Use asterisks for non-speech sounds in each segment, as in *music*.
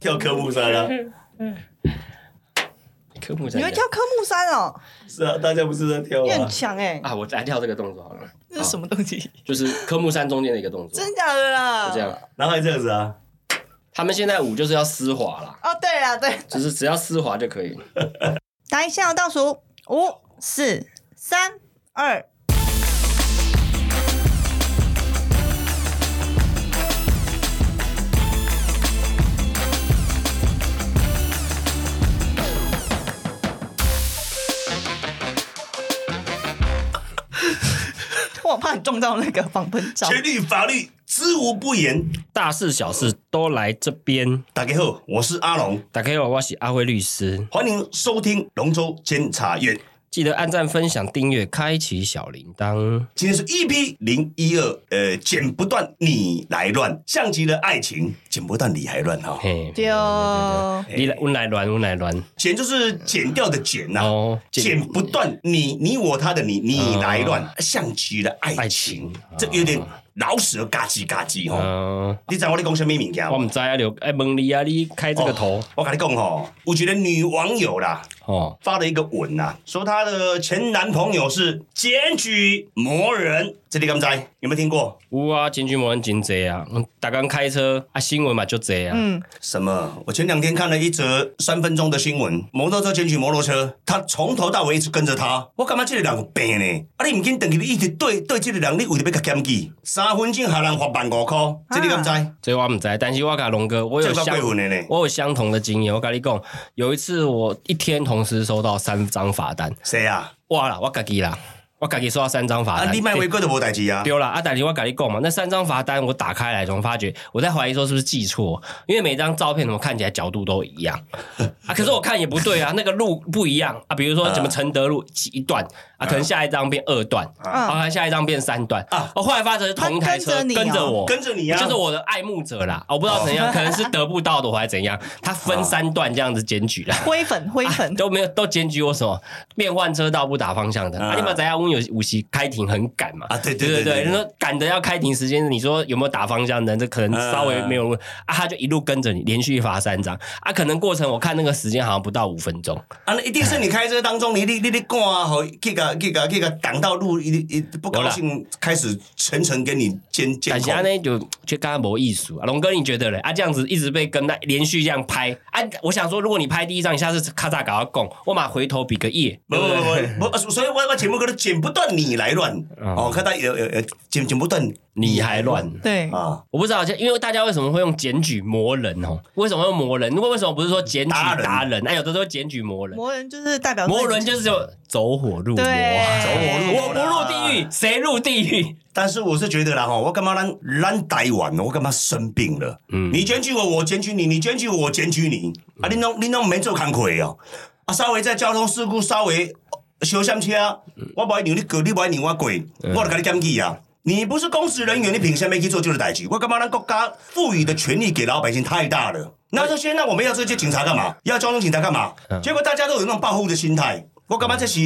跳科目三啊，科目三你会跳科目三哦，是啊，大家不是在跳你很啊？强哎，啊，我来跳这个动作好了，这是什么东西？就是科目三中间的一个动作，真假的啦？就这样。然后还这样子啊，他们现在舞就是要丝滑啦，哦，对啊，对，就是只要丝滑就可以。*laughs* 来，现在倒数五、四、三、二。我怕你撞到那个防喷罩。全力法律知无不言。大事小事都来这边。大家好，我是阿龙，打开我，我是阿辉律师，欢迎收听龙州监察院。记得按赞、分享、订阅、开启小铃铛。今天是 EP 零一二，呃，剪不断你来乱，像极了爱情，剪不断你还乱哈。嘿，对哦，你来，我来乱，我来乱。剪就是剪掉的剪呐、哦，剪不断你你我他的你你来乱，像极了爱爱情情，这有点老舌嘎叽嘎叽吼。嗯，你知道我在讲什么物件吗？我唔知啊，刘哎，问你啊，你开这个头我跟你讲吼，我觉得女网友啦哦，发了一个文呐、说她的前男朋友是检举魔人，这你敢不知？有没有听过？有啊，检举魔人真济啊，嗯大刚开车啊，新闻嘛就这啊，嗯，什么？我前两天看了一则三分钟的新闻，摩托车检举摩托车，他从头到尾一直跟着他。我感觉这个人有病呢？啊，你唔紧等去，你一直对对这个人，你为了要甲检举，三分钟还能罚万五块，这你敢不知？这我唔知，但是我甲龙哥，我有相分的呢？我有相同的经验。我跟你讲，有一次我一天同时收到三张罚单，谁啊？我啦，我家己啦，我家己收到三张罚啊，单。你卖违规都无代志啊？丢了啊！但是我跟你讲嘛，那三张罚单我打开来，总发觉我在怀疑说是不是记错，因为每张照片怎么看起来角度都一样啊，可是我看也不对啊，那个路不一样啊，比如说什么承德路一段啊，可能下一张变二段，啊，下一张变三段。啊。啊，我后来发觉是同一台车跟着你哦。跟着我，跟着你啊？就是我的爱慕者啦，我不知道怎样，可能是得不到的，我还怎样，他分三段这样子检举啦。*laughs* 灰粉灰粉，都没有都检举我什么变换车道不打方向的。啊。啊！你们怎样？我们有五席开庭很赶嘛？啊对对对对，你说赶的要开庭时间，你说有没有打方向灯？这可能稍微没有问。啊，他就一路跟着你，连续罚三张。啊，可能过程我看那个时间好像不到五分钟，啊，那一定是你开车当中，你你你你赶啊，吼，去个去个去个挡到路，一一不高兴，开始层层跟你监监但是。呢就就刚刚没艺术啊，龙哥你觉得嘞？啊，这样子一直被跟，那连续这样拍啊，我想说，如果你拍第一张，你下次咔嚓搞到拱，我马回头比个耶，不不不不不，所以我我节目可能剪不断你来乱哦，看到有有有剪剪不断你还乱。对，啊，我不知道，因为大家为什么会用检举魔人哦？为什么用魔人？如果为什么不是说检举达人？哎，有的时候检举魔人，魔人就是代表魔人就是就走火入魔，走火入魔我不入地狱，谁入地狱？但是我是觉得啦哈，我干嘛咱咱台湾，我干嘛生病了？嗯你检举我，我检举你，你检举我，我检举你，啊，你弄你弄没做工课哦，啊，稍微在交通事故稍微小闪车，我不爱让你过，你不爱让我过，我就给你检举啊。你不是公职人员，你凭什么去做就是代级？我干嘛让国家赋予的权利给老百姓太大了？那这些，那我们要这些警察干嘛？要交通警察干嘛？结果大家都有那种报复的心态，我干嘛这是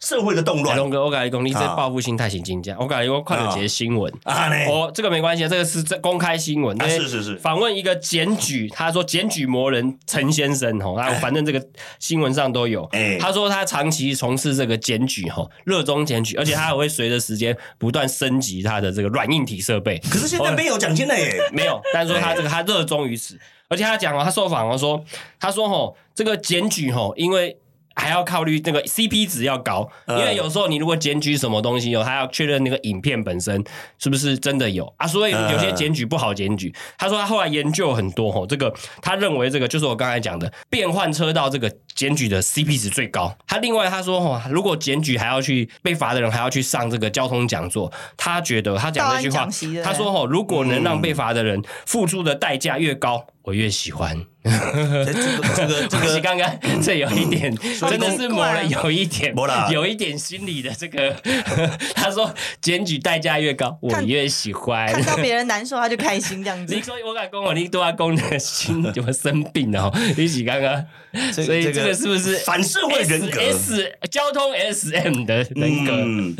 社会的动乱哎龙哥，我跟你讲，你这啊报复心态是真正。我跟你讲我看了几个新闻。啊？呢？哦，这个没关系，这个是这公开新闻。是是是访问一个检举，他说检举魔人陈先生哦，啊，反正这个新闻上都有。哎他说他长期从事这个检举哈，热衷检举，而且他还会随着时间不断升级他的这个软硬体设备。可是现在没有奖金了耶。没有，但是说他这个他热衷于此，而且他讲哦，他受访哦说，他说吼这个检举吼，因为。还要考虑那个 CP 值要高，因嗯为有时候你如果检举什么东西哦，他要确认那个影片本身是不是真的有。啊，所以有些检举不好检举。他说他后来研究很多吼，这个他认为这个就是我刚才讲的变换车道这个检举的 CP 值最高。他另外他说哦，如果检举还要去被罚的人还要去上这个交通讲座，他觉得他讲这句话他说哦，如果能让被罚的人付出的代价越高，我越喜欢。*laughs* 这个这个这可是个，*laughs* 刚刚这有一点，*laughs* 真的是抹了有一点没啦，有一点心理的这个。他说检举代价越高，我看越喜欢。看到别人难受他就开心这样子你。说我敢公我，你对他公的心怎么生病了哦？一起刚刚，所以这个是不是反社会人格 S, S 交通 SM 的人格？嗯，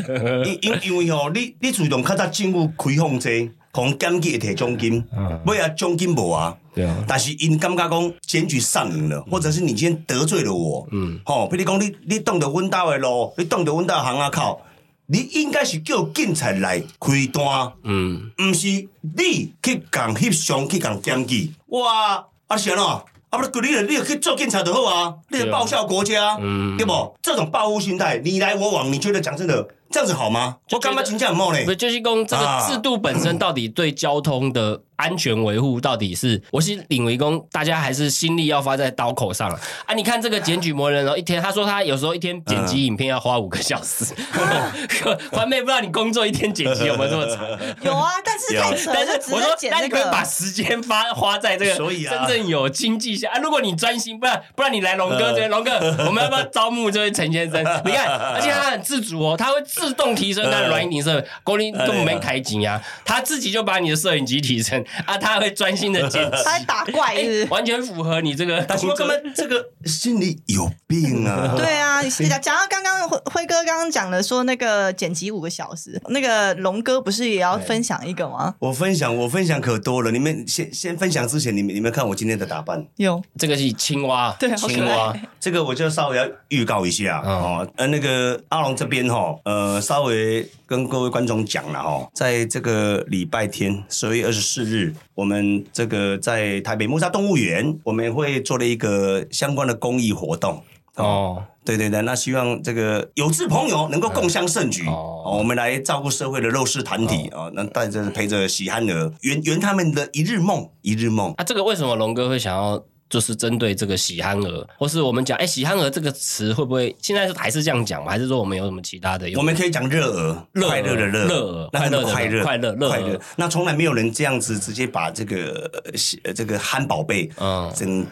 因因因为吼，你你主动较早政府开放这，红检举会摕奖金，尾啊奖金无啊。对啊，但是因感觉讲检举上瘾了，或者是你今天得罪了我，嗯，吼，比如讲你你挡着阮兜的路，你挡着阮兜巷仔口，你应该是叫警察来开单，嗯，毋是你去共翕相去共检举，哇，啊是安怎？啊不，你你你去做警察就好啊，你报效国家，嗯。对不？这种报复心态，你来我往，你觉得讲真的这样子好吗？我干嘛请假很冒呢不。就是讲这个啊制度本身到底对交通的安全维护到底是，我是领为工，大家还是心力要花在刀口上了啊！你看这个检举魔人哦，一天他说他有时候一天剪辑影片要花五个小时，*laughs* 环妹不知道你工作一天剪辑有没有这么长？*laughs* 有啊，但是太扯了，但是只我说，剪那那你可以把个。时间花花在这个所以啊真正有经济下啊。如果你专心，不然不然你来龙哥这边，龙哥，*laughs* 我们要不要招募这位陈先生？你看，而且他很自主哦，他会自动提升他的软影设备，功力根本没开机啊，他自己就把你的摄影机提升 *laughs* 啊，他会专心的剪辑，他在打怪是不是哎完全符合你这个但是我工作。根本这个心里有病 *laughs* 啊！对啊，讲讲到刚刚辉辉哥刚刚讲的说那个剪辑五个小时，那个龙哥不是也要分享一个吗？我分享，我分享可多了。你们先先分享之前，你们你们看我今天的打扮，有，这个是青蛙，对青蛙，这个我就稍微要预告一下、嗯哦。呃，那个阿龙这边哈、呃，稍微跟各位观众讲了哈、在这个礼拜天十二月二十四日，我们这个在台北木沙动物园，我们会做了一个相关的公益活动。哦，对对对，那希望这个有志朋友能够共襄盛举、哦哦，我们来照顾社会的弱势团体啊、哦，那带着陪着喜憨儿圆圆他们的一日梦，一日梦。啊，这个为什么龙哥会想要？就是针对这个喜憨儿，或是我们讲，哎，喜憨儿这个词会不会现在是还是这样讲吗？还是说我们有什么其他的？我们可以讲热儿，热快乐的热，热儿快乐的快乐，快乐热快乐。那从来没有人这样子直接把这个呃这个憨宝贝，嗯整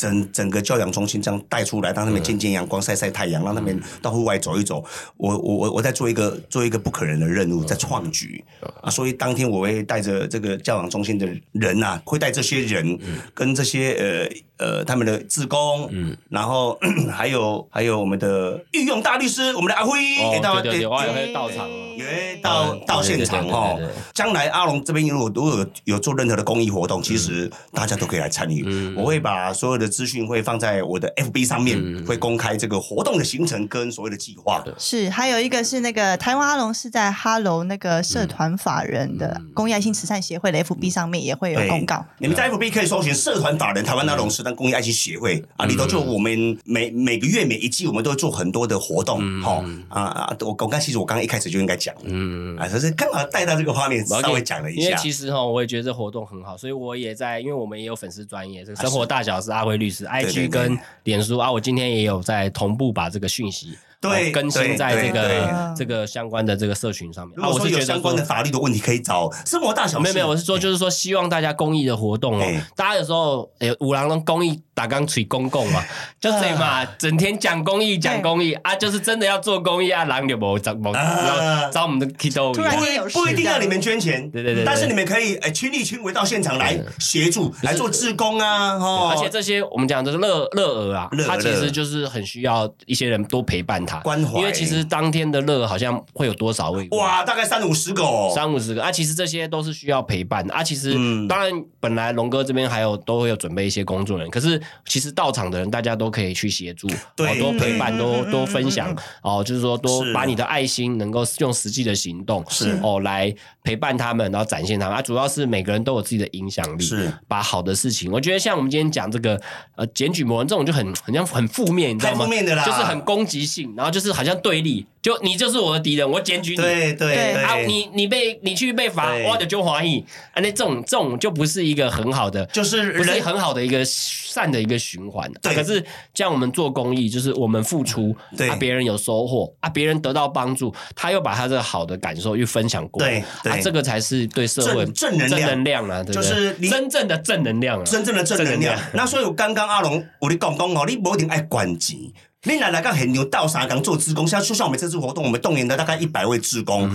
整整个教养中心这样带出来，让他们见见阳光、晒晒太阳，让他们到户外走一走。我我我我在做一个做一个不可能的任务，在创举。啊，所以当天我会带着这个教养中心的人呐、会带这些人跟这些呃呃他们的志工，嗯，然后 *coughs* 还有还有我们的御用大律师，我们的阿辉，哦也到对对对，也我也会到场哦。也会到嗯。到现场哦。将来阿龙这边如果如果有有做任何的公益活动，其实大家都可以来参与。嗯。我会把所有的资讯会放在我的 FB 上面，会公开这个活动的行程跟所谓的计划。是，还有一个是那个台湾阿龙是在哈喽那个社团法人的公益爱心慈善协会的 FB 上面也会有公告。你们在 FB 可以搜寻社团法人台湾阿龙是当公益爱心协会啊，里头就我们每每个月每一季我们都会做很多的活动，哈啊啊！我我刚其实我刚刚一开始就应该讲，嗯，啊，只是刚好带到这个画面，稍微讲了一因为下。其实哈，我也觉得这活动很好，所以我也在，因为我们也有粉丝专业，这个生活大小事阿辉律师 IG 跟脸书啊，我今天也有在同步把这个讯息对哦更新在这个这个相关的这个社群上面。啊，如果说我是觉得有相关的法律的问题，可以找生活大小事。没有没有，我是说就是说希望大家公益的活动哦。哎，大家有时候诶五郎的公益打钢锤公共嘛，*laughs* 就是嘛，整天讲公益讲公益啊，就是真的要做公益啊，狼就无找无啊。找我们的 Kido 突然间有不不一定要你们捐钱，对对对对但是你们可以诶亲力亲为到现场来协助，来做志工啊，哦，而且这些我们讲的是乐乐儿啊他，其实就是很需要一些人多陪伴他，关怀。因为其实当天的乐好像会有多少位？哇，大概三五十个哦，三五十个。啊，其实这些都是需要陪伴的。啊。其实、嗯。当然，本来龙哥这边还有都会有准备一些工作人员，可是其实到场的人大家都可以去协助，对。哦多陪伴，嗯多嗯多分享哦，就是说多把你的爱心能够用实际的行动是。哦来陪伴他们，然后展现他们。啊。主要是每个人都有自己的影响力，是。把好的事情，我觉得像我们今天讲这个呃检举魔人这种就很很像很负面，你知道吗？太负面的啦。就是很攻击性，然后就是好像对立，就你就是我的敌人，我检举你。对对对啊，对，你你被你去被罚，对我就就怀疑，啊，那这种这种就不是一个很好的，就是不是很好的一个善的一个循环。对啊可是像我们做公益，就是我们付出，对啊，别人有收获，啊，别人得到帮助，他又把他这个好的感受又分享过来，对对啊，这个才是对社会正正能量正能量啊，对不对就是真正的正能量啊，真正的正能量。那所以我刚刚阿龙我你讲讲哦，你不一定爱管钱，你来来到很牛到啥刚做志工，像就像我们这次活动，我们动员了大概一百位志工，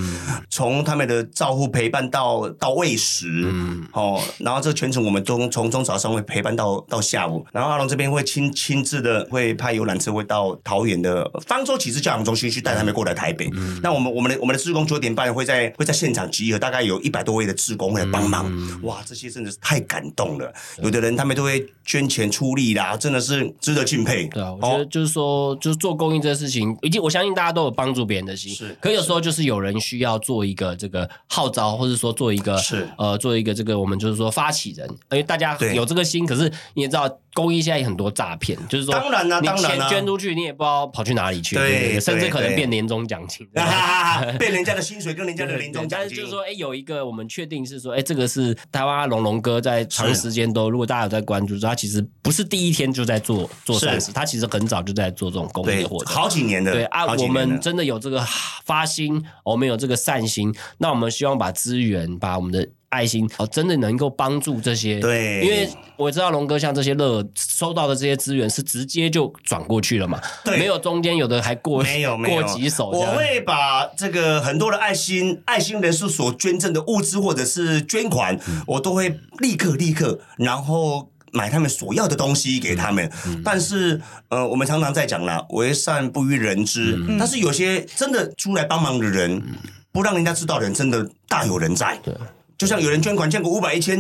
从他们的照护陪伴到到喂食，嗯哦，然后这全程我们都从从早上会陪伴到到下午，然后阿龙这边会亲亲自的会派游览车会到桃园的方舟启智教养中心去带他们过来台北。那我们我们的我们的志工九点半会在会在现场集合，大概有一百多位的志工会来帮忙。哇，这些真的是太感动了。有的人他们都会捐钱出力啦，真的是值得敬佩。对啊，我觉得就是说，就是做公益这个事情，以及我相信大家都有帮助别人的心。是可有时候就是有人需要做一个这个号召，或者说做一个是呃做一个这个我们就是说发起人，因为大家有这个心，可是你也知道公益现在有很多诈骗，就是说当然啦你当然啦钱捐出去，你也不知道跑去哪里去，对对对？甚至可能对。变年终奖金。哈哈哈，被人家的薪水跟人家的年终奖金。但是就是，说，哎，有一个我们确定是说，哎，这个是台湾龙龙哥在长时间都，如果大家有在关注，他其实不是第一天就在做做善事，他其实很早就在做这种公益活，动。好几年的，对啊，我们真的有这个发心，我们有这个善心，那我们希望把资源，把我们的爱心，哦，真的能够帮助这些。对因为我知道龙哥像这些乐收到的这些资源是直接就转过去了嘛，对没有中间有的还过没有没有过几手。我会把这个很多的爱心爱心人士所捐赠的物资或者是捐款，嗯我都会立刻立刻，然后。买他们所要的东西给他们，嗯但是呃，我们常常在讲啦，为善不欲人知。嗯但是有些真的出来帮忙的人，不让人家知道的人，真的大有人在。对，就像有人捐款捐个五百一千，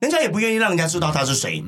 人家也不愿意让人家知道他是谁。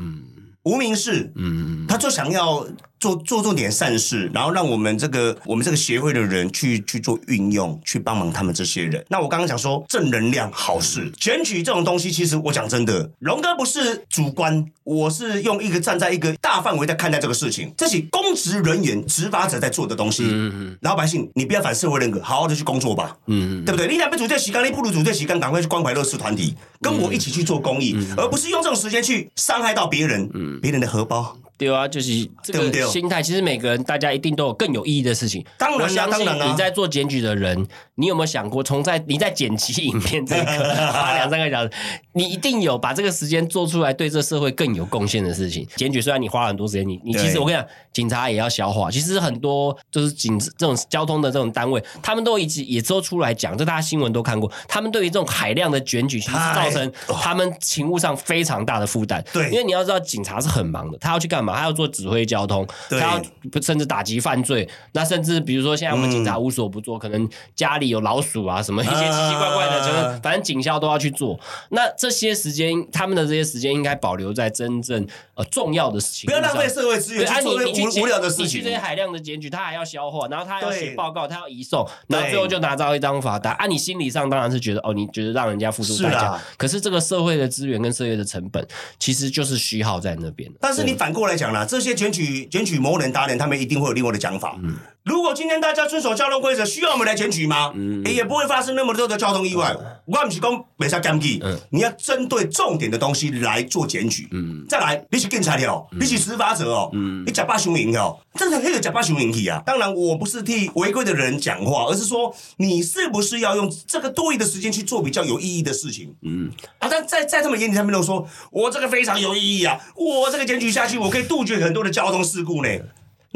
无名氏，嗯，他就想要做做做点善事，然后让我们这个我们这个协会的人去去做运用，去帮忙他们这些人。那我刚刚讲说正能量好事，选举这种东西，其实我讲真的，龙哥不是主观，我是用一个站在一个大范围在看待这个事情，这是公职人员、执法者在做的东西。嗯嗯老百姓，你不要反社会人格，好好的去工作吧。嗯，对不对？你俩不组这时间，你不如组这时间，赶快去关怀乐视团体，跟我一起去做公益，嗯而不是用这种时间去伤害到别人，别人的荷包。对啊，就是这对不对个心态。其实每个人，大家一定都有更有意义的事情。当然相信当然啦你在做检举的人，你有没有想过，从在你在剪辑影片这个花 *laughs* 两三个小时，你一定有把这个时间做出来，对这社会更有贡献的事情。检举虽然你花了很多时间，你你对其实我跟你讲，警察也要消化。其实很多就是警这种交通的这种单位，他们都一直也都出来讲，这大家新闻都看过。他们对于这种海量的检举，其实太造成他们勤务上非常大的负担。对因为你要知道，警察是很忙的，他要去干嘛？他要做指挥交通，对他要甚至打击犯罪。那甚至比如说，现在我们警察无所不做，可能家里有老鼠啊，什么一些奇奇怪怪的，啊就是反正警校都要去做。那这些时间，他们的这些时间应该保留在真正呃重要的事情上，不要浪费社会资源去做你无无聊的事情你去这。些海量的检举，他还要消化，然后他还要写报告，他要移送，然后最后就拿到一张罚单。啊，你心理上当然是觉得哦，你觉得让人家付出代价可是这个社会的资源跟社会的成本，其实就是虚耗在那边。但是你反过来讲啦，这些选举选举某人达人，他们一定会有另外的讲法。如果今天大家遵守交通规则，需要我们来检举吗？嗯也不会发生那么多的交通意外。我不是讲没啥干记，你要针对重点的东西来做检举。嗯再来，你是警察哦，你是执法者哦，你假扮雄赢哦，真的很有假扮雄赢体啊。当然，我不是替违规的人讲话，而是说你是不是要用这个多余的时间去做比较有意义的事情？嗯啊，但在在他们眼里，他们都说我这个非常有意义啊，我这个检举下去，我可以杜绝很多的交通事故呢。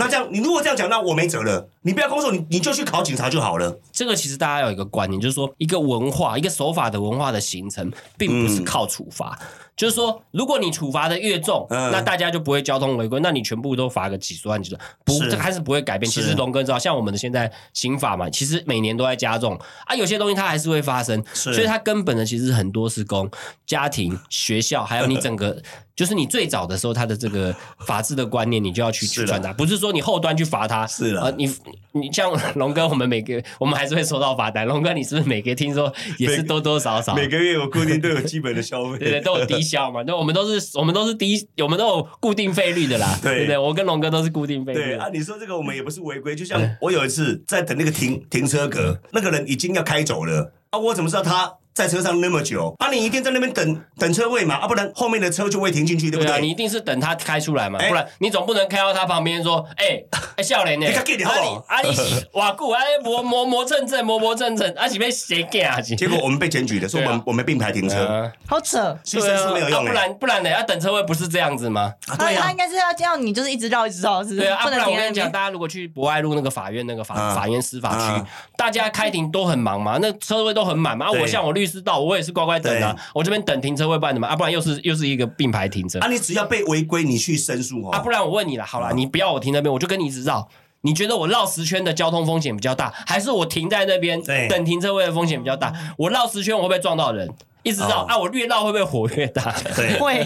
那这样，你如果这样讲，那我没辙了。你不要工作，你你就去考警察就好了。这个其实大家有一个观念，就是说一个文化、一个守法的文化的形成，并不是靠处罚。就是说，如果你处罚的越重，嗯那大家就不会交通违规，那你全部都罚个几十万、几十万，不，是这还是不会改变。其是实龙哥知道，像我们的现在刑法嘛，其实每年都在加重啊，有些东西它还是会发生，是所以它根本的其实很多是供家庭、学校，还有你整个。*laughs* 就是你最早的时候，他的这个法治的观念，你就要去是的去传达，不是说你后端去罚他。是的呃，你你像龙哥，我们每个我们还是会收到罚单。龙哥，你是不是每个听说也是多多少少？每个月有固定都有基本的消费对对，都有低消嘛。那我们都是我们都是低，我们都有固定费率的啦。对对不对，我跟龙哥都是固定费率。对啊，你说这个我们也不是违规，就像我有一次在等那个停停车格，那个人已经要开走了啊，我怎么知道他在车上那么久，啊，你一定在那边等等车位嘛，啊，不然后面的车就会停进去，对不对啊，你一定是等他开出来嘛，哎不然你总不能开到他旁边说，哎哎，笑脸呢？你较紧点好不好啊你啊你 *laughs* 哇固啊磨磨磨蹭蹭磨磨蹭蹭，啊是被谁干啊？结果我们被检举的，说我们我们并排停车，啊好扯。去申诉没有用啊不哎。然不然呢？要等车位不是这样子吗？啊对呀他他应，该是要叫你就是一直绕一直绕，是不是？对啊，啊不然我跟你讲。大家如果去博爱路那个法院那个法啊法院司法区啊，大家开庭都很忙嘛，那车位都很满嘛。我像我律师到，我也是乖乖等啊，我这边等停车位办的嘛，啊，不然又是又是一个并排停车啊，你只要被违规，你去申诉啊，哦。不然我问你了，好了，你不要我停那边，我就跟你一直绕。你觉得我绕十圈的交通风险比较大，还是我停在那边等停车位的风险比较大？我绕十圈我会不会撞到人？一直绕、哦啊，我越绕会不会火越大？对，*laughs* 会，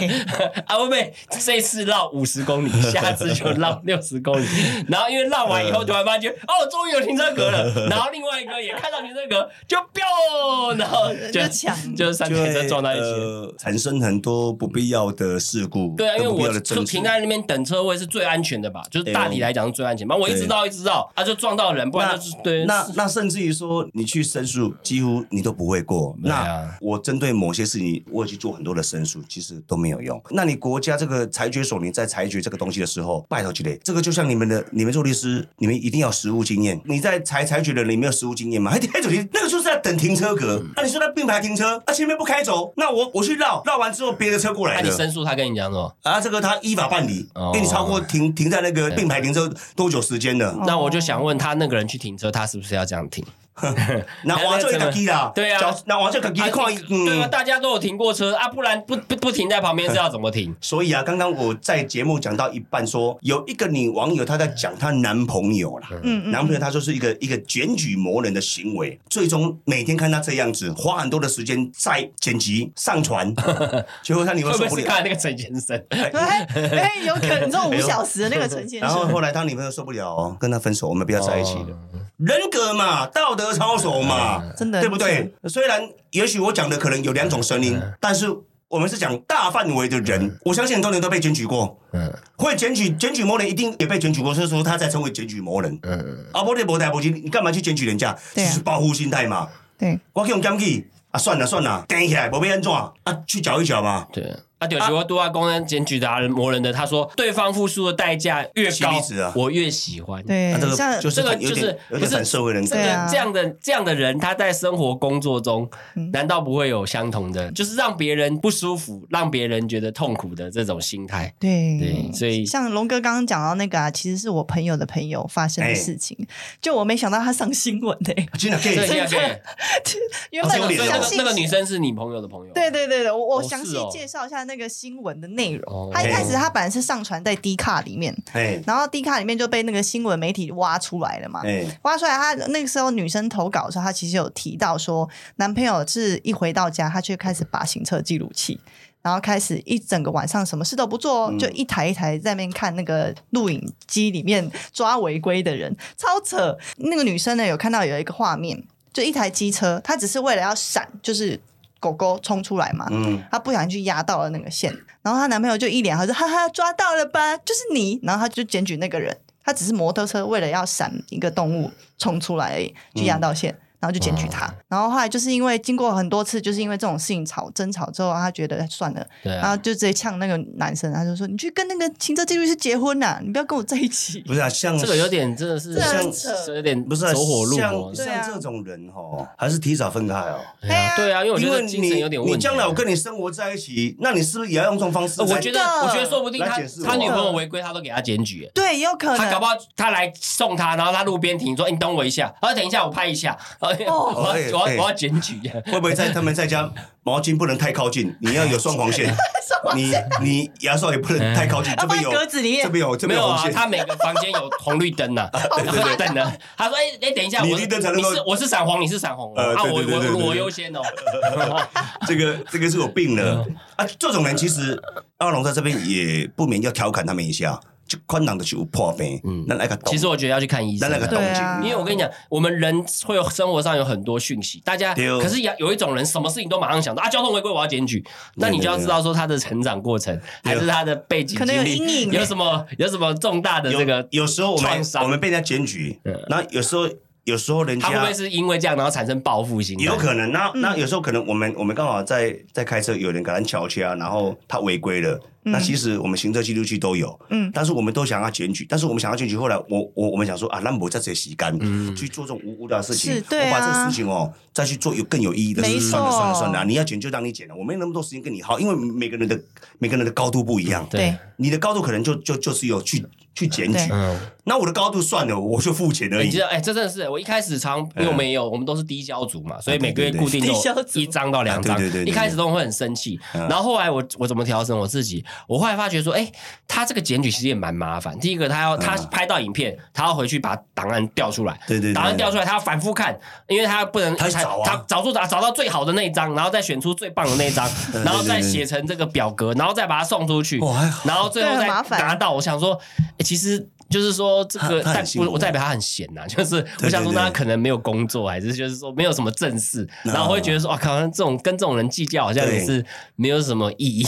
啊，会不会这次绕五十公里，下次就绕 *laughs* 六十公里？然后因为绕完以后，突然发觉哦，终于有停车格了，*laughs* 然后另外一个也看到停车格，就飙，然后就就抢就是三台车撞在一起。呃产生很多不必要的事故，对啊，因为我停在那边等车位是最安全的吧，就是大体来讲是最安全嘛。我一直绕一直绕，啊，就撞到人，不然就是对。那那甚至于说，你去申诉，几乎你都不会过。啊那我针对某些事情，我也去做很多的申诉，其实都没有用。那你国家这个裁决所，你在裁决这个东西的时候，拜托几类，这个就像你们的，你们做律师，你们一定要实务经验。你在裁裁决的人，你没有实务经验吗？还开走停，那个就是在等停车格。那、你说他并排停车，啊前面不开走，那我我去绕，绕完之后别的车过那来了。你申诉，他跟你讲什么？啊，这个他依法办理，哦因为你超过停停在那个并排停车多久时间了？那我就想问他，那个人去停车，他是不是要这样停？*laughs* 那我做一个机啦，对啊。那我做一个机啊看，对啊，嗯。大家都有停过车啊，不然不不不停在旁边是要怎么停？所以啊，刚刚我在节目讲到一半说，有一个女网友她在讲她男朋友啦，嗯。嗯，男朋友他就是一个一个检举魔人的行为，最终每天看他这样子，花很多的时间在剪辑上传，*laughs* 结果他女朋友受不了，看那个陈先生？哎哎，有可能这种五小时的那个陈先生，然后后来他女朋友受不了哦，跟他分手，我们不要在一起了。哦人格嘛，道德操守嘛，真的对不对？虽然也许我讲的可能有两种声音，但是我们是讲大范围的人，我相信很多人都被检举过。嗯会检举检举魔人一定也被检举过，所以说他才成为检举某人。嗯，啊，不对，不对，不对，你干嘛去检举人家？就是保护心态嘛。对，我去用检举啊，算了算了，顶起来，不被安怎啊？去搅一搅嘛。对。啊，有时候多阿公呢检举达人磨人的，他说对方付出的代价越高我越喜欢。对啊，这，像个就是就是不是反社会人格这。对这样的这样的人，他在生活工作中，难道不会有相同的，就是让别人不舒服，让别人觉得痛苦的这种心态？对对，所以像龙哥刚刚讲到那个啊，其实是我朋友的朋友发生的哎。事情，就我没想到他上新闻的、真的可以 *laughs* 对，对对，原本哦这个脸所以那个详细那个女生是你朋友的朋友，对对对对，我我哦详细介绍一下那个新闻的内容。哦他一开始他本来是上传在 D 卡里面，哎然后 D 卡里面就被那个新闻媒体挖出来了嘛。哎，挖出来，他那个时候女生投稿的时候，她其实有提到说，男朋友是一回到家，他却开始拔行车记录器，然后开始一整个晚上什么事都不做哦，嗯就一台一台在那边看那个录影机里面抓违规的人，超扯。那个女生呢有看到有一个画面，就一台机车，她只是为了要闪，就是狗狗冲出来嘛，嗯，她不小心去压到了那个线，然后她男朋友就一脸，他说哈哈抓到了吧，就是你，然后他就检举那个人，他只是摩托车为了要闪一个动物冲出来而已，去压到线。然后就检举他，然后后来就是因为经过很多次，就是因为这种事情吵争吵之后，他觉得算了，对啊，然后就直接呛那个男生，他就说：“你去跟那个行车记录师结婚呐、你不要跟我在一起。不是啊，*laughs* 像这个有点真的是像扯有点不是啊走火入像魔。像这种人哦，还是提早分开哦。对啊，对啊，因为我觉因为得精神有点问题。你你将来我跟你生活在一起，那你是不是也要用这种方式我觉得，我觉得说不定他他女朋友违规，他都给他检举。”对，也有可能。他搞不好他来送他，然后他路边停，说：“你等我一下。”然后等一下我拍一下，然后哦我哎哎要我要我要检举。*laughs* 会不会在他们在家毛巾不能太靠近？*laughs* 你要有双黄线，你你牙刷也不能太靠近，这边有格子里面这边有这边有红线。他每个房间有红绿灯呐，红绿灯呢。他说：“哎哎，等一下，我你绿灯才能够是我是闪黄，你是闪红哦，呃啊，我对对对对对我我优先哦。*laughs* 这个这个是有病了啊！这种人其实阿龙在这边也不免要调侃他们一下，就宽朗的去有破病，嗯，那那个其实我觉得要去看医生啊。那那个动对啊。静，因为我跟你讲，我们人会有生活上有很多讯息，大家可是有有一种人，什么事情都马上想到啊，交通违规我要检举，那你就要知道说他的成长过程，还是他的背景可能有阴影。有什么 *laughs* 有什么重大的这个有有时候我们我们被人家检举嗯，然后有时候有时候人家他会不会是因为这样，然后产生报复心态？有可能，那那有时候可能我们我们刚好在在开车，有人给他敲车，然后他违规了。那其实我们行车记录器都有，嗯。但是我们都想要检举，但是我们想要检举，后来我我我们想说啊，那我在这些时间去做这种无无聊的事情，对啊。我把这个事情哦再去做有更有意义的事，算了算了算了，你要检就让你检了，我没那么多时间跟你耗，因为每个人的每个人的高度不一样，对，你的高度可能就就就是有去去检举。那我的高度算了，我就付钱而已。你知。道，哎，这真的是我一开始常，因为我们也有，我们都是低消组嘛，所以每个月对对固定低消组。有一张到两张啊对对对，一开始都会很生气，嗯。然后后来我我怎么调整我自己？我后来发觉说，哎，他这个检举其实也蛮麻烦。第一个，他要他拍到影片，他要回去把档案调出来，对对对档案调出来，他要反复看，因为他不能他找啊他找出找找到最好的那一张，然后再选出最棒的那一张，*laughs* 然后再写成这个表格，然后再把它送出去哦还好，然后最后再拿到。我想说，哎其实。就是说，这个代他他很辛苦。不，我代表他很闲呐、就是我想说，他可能没有工作，还是就是说没有什么正事，嗯然后会觉得说，哇靠，这种跟这种人计较，好像也是没有什么意义。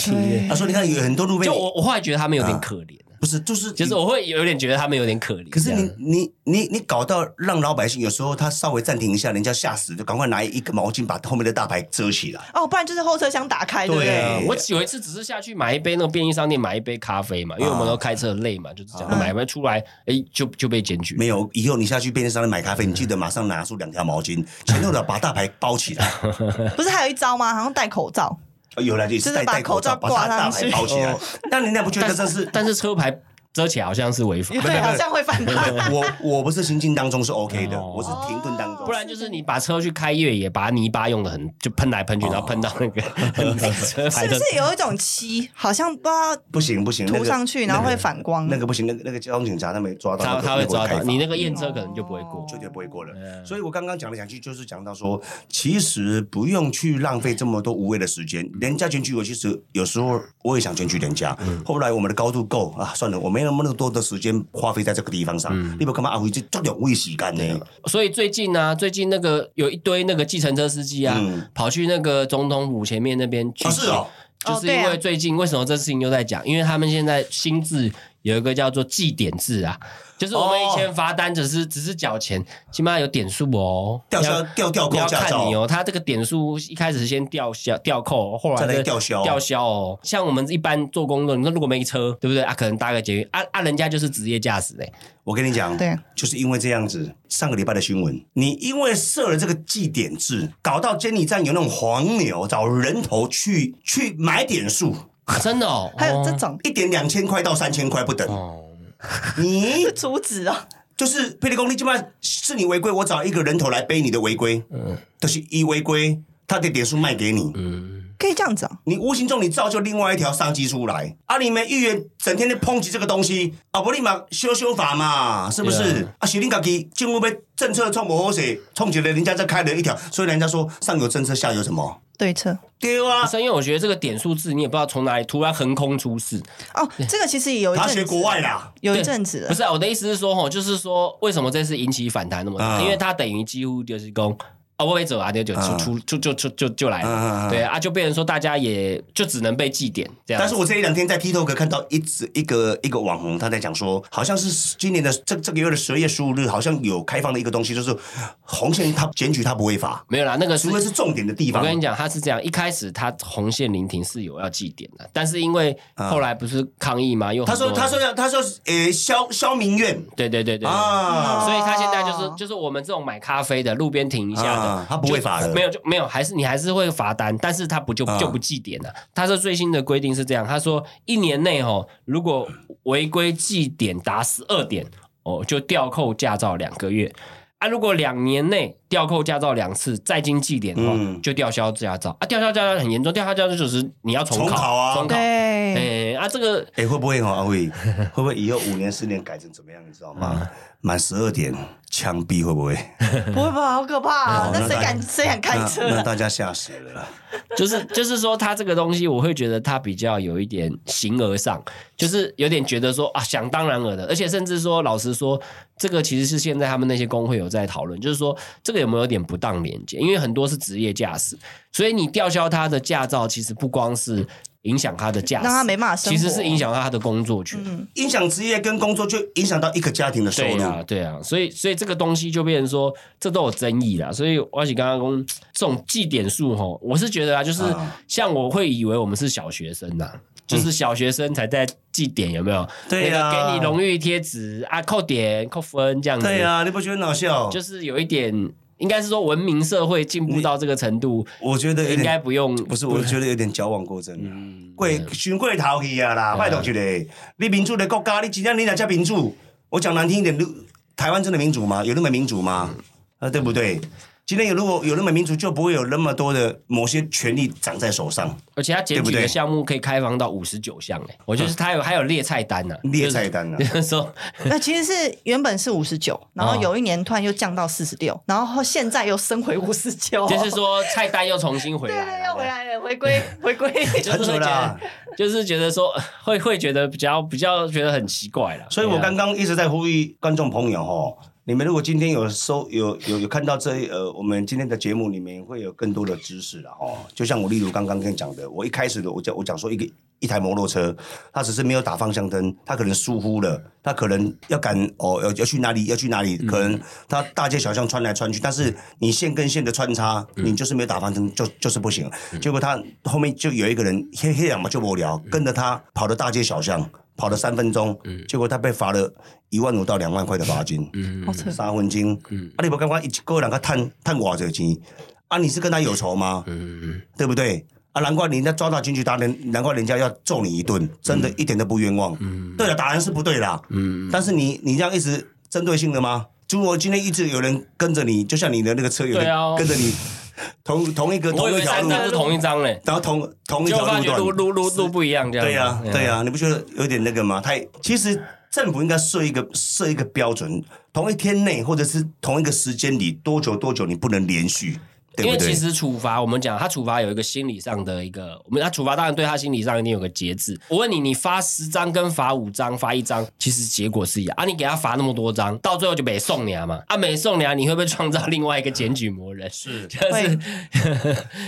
他说：“你看有很多路边就我我后来觉得他们有点可怜，不是，就是就是我会有点觉得他们有点可怜。可是你你你你搞到让老百姓有时候他稍微暂停一下，人家吓死，就赶快拿一个毛巾把后面的大牌遮起来。哦，不然就是后车厢打开，对我有一次只是下去买一杯那个便利商店买一杯咖啡嘛，因为我们都开车累嘛，就是讲买完出来，哎，就就被检举。没有，以后你下去便利商店买咖啡，你记得马上拿出两条毛巾，前后的把大牌包起来。*laughs* 不是还有一招吗？好像戴口罩。哦有了，也就是是把戴戴口罩，把大牌包起来哦。但人家不觉得但这是？但是车牌遮起来好像是违法，对，好像会犯法。*laughs* 我我不是行进当中是 OK 的，哦我是停顿当中。不然就是你把车去开越野，把泥巴用的很就喷来喷去，然后喷到那个 *laughs* 是不是有一种漆，好像不知道不行不行，涂上去，然后会反光？那个不行，那个那个交通警察他没抓到，他他会抓到你那个验车可能就不会过。绝对不会过了。嗯所以我刚刚讲来讲去，就是讲到说，其实不用去浪费这么多无谓的时间。人家检举我，其实有时候我也想检举人家。嗯后来我们的高度够啊，算了，我没那么多的时间花费在这个地方上。嗯你不干嘛阿辉这这两位时间呢？所以最近呢、最近那个有一堆那个计程车司机啊，嗯。跑去那个总统府前面那边去啊是哦，就是因为最近为什么这事情又在讲？因为他们现在新制有一个叫做计点制啊，就是我们以前罚单只是只是缴钱，起码有点数哦，吊销要吊吊扣要驾照看你哦，他这个点数一开始是先吊销吊扣，后来再吊销。吊销哦。像我们一般做工作，你说如果没车，对不对？啊？可能搭个捷运啊啊，人家就是职业驾驶嘞，我跟你讲，对，就是因为这样子，上个礼拜的新闻，你因为设了这个计点制，搞到监理站有那种黄牛找人头去去买点数，啊 *laughs* 真的哦，哦 *laughs* 还有这种一点两千块到三千块不等。哦，*laughs* 你是出纸哦，就是霹雳公，你基本上是你违规，我找一个人头来背你的违规，嗯就是一违规，他的点数卖给你，嗯，可以这样子啊。你无形中你造就另外一条商机出来。啊，你们议员整天在抨击这个东西，啊，不立马修修法嘛，是不是？啊，是你自己政府被政策冲不好势，冲起来人家再开了一条，所以人家说上有政策，下有什么？对策。丢啊。所以因为我觉得这个点数字，你也不知道从哪里突然横空出世，哦，这个其实也有一阵子他学国外啦，有一对阵子了。不。是啊，我的意思是说，吼，就是说，为什么这次引起反弹那么大？嗯因为它等于几乎就是讲，啊，我也走啊，就就出出就就就就就来了，嗯对啊，就被人说大家也就只能被祭奠这样。但是我这一两天在 TikTok 看到一直一个一个网红他在讲说，好像是今年的这这个月的十二月十五日，好像有开放的一个东西，就是红线他检举他不会罚，没有啦，那个除非是重点的地方。我跟你讲，他是这样，一开始他红线临停是有要祭奠的，但是因为后来不是抗议嘛，又他说他说要他说呃消消民怨。对对对对对。啊，所以他现在就是就是我们这种买咖啡的路边停一下的，啊他不会罚的没有就没有，还是你还是会罚单，但是他不就啊就不记点了。他说最新的规定是这样，他说一年内哦，如果违规记点达十二点哦，就吊扣驾照两个月。啊，如果两年内吊扣驾照两次，再经记点的话，嗯就吊销驾照啊！吊销驾照很严重，吊销驾照就是你要重重考啊重考。对，哎啊，这个哎、会不会哦，阿辉，会不会以后五年十年改成怎么样？你知道吗？满十二点枪毙会不会？不会吧？好可怕啊！哦那谁敢谁敢开车那？大家吓死了啦。就是就是说，他这个东西，我会觉得他比较有一点形而上，就是有点觉得说啊，想当然尔的，而且甚至说，老实说，这个其实是现在他们那些工会有在讨论，就是说这个有没有点不当连接？因为很多是职业驾驶，所以你吊销他的驾照，其实不光是。影响他的驾驶，让他没办法生活其实是影响到他的工作权。影响职业跟工作，就影响到一个家庭的收入。对啊，对啊，所以所以这个东西就变成说，这都有争议啦。所以而且刚刚讲这种计点数吼，我是觉得啊，就是啊像我会以为我们是小学生呐、就是小学生才在记点，有没有？对啊那个给你荣誉贴纸啊，扣点扣分这样子。对啊，你不觉得很好笑？就是有一点，应该是说文明社会进步到这个程度，我觉得有应该不用不是，我觉得有点矫枉过正啊。嗯过循过头去啊啦，拜托一个，你民主的国家，你今天你哪叫民主？我讲难听一点，台湾真的民主吗？有那么民主吗？啊，对不对？今天有如果有那么民主，就不会有那么多的某些权利掌在手上。而且他检对不对举的项目可以开放到五十九项诶，我就是他有还有列菜单呢、列菜单啊 *laughs* 就是说那其实是原本是五十九，*laughs* 然后有一年突然又降到四十六，然后现在又升回五十九，就是说菜单又重新回对对，来了，又回来了，回归 *laughs* 回归。就是会觉啦得，就是觉得说会会觉得比较比较觉得很奇怪了。所以我刚刚一直在呼吁观众朋友哈，你们如果今天有收有有有看到这一呃，我们今天的节目里面会有更多的知识了哦。就像我例如刚刚跟你讲的，我一开始的我讲我讲说一个一台摩托车，它只是没有打方向灯，它可能疏忽了，它可能要赶哦要要去哪里要去哪里，可能它大街小巷穿来穿去，但是你线跟线的穿插，你就是没有打方向灯就就是不行。结果他后面就有一个人黑黑两嘛就无聊，跟着他跑到大街小巷。跑了三分钟，结果他被罚了一万五到两万块的罚金，好扯，三分钟。啊，你不刚刚一个人个探探偌少钱？啊，你是跟他有仇吗？对不对？啊，难怪人家抓到进去打人，难怪人家要揍你一顿，真的一点都不冤枉。对了，打人是不对啦，但是你你这样一直针对性的吗？如果今天一直有人跟着你，就像你的那个车有人跟着你，同同一个同一条路，是同一张嘞，然后同同一条路段，路路路路不一样，这样。对呀、子对呀、你不觉得有点那个吗？太其实政府应该设一个设一个标准，同一天内或者是同一个时间里多久多久你不能连续，对对？因为其实处罚，我们讲他处罚有一个心理上的一个，我们他处罚当然对他心理上一定有个节制。我问你，你罚十张跟罚五张、罚一张，其实结果是一样啊。你给他罚那么多张，到最后就没送你啊嘛。啊，没送你啊，你会不会创造另外一个检举魔人？是 *laughs* 就是会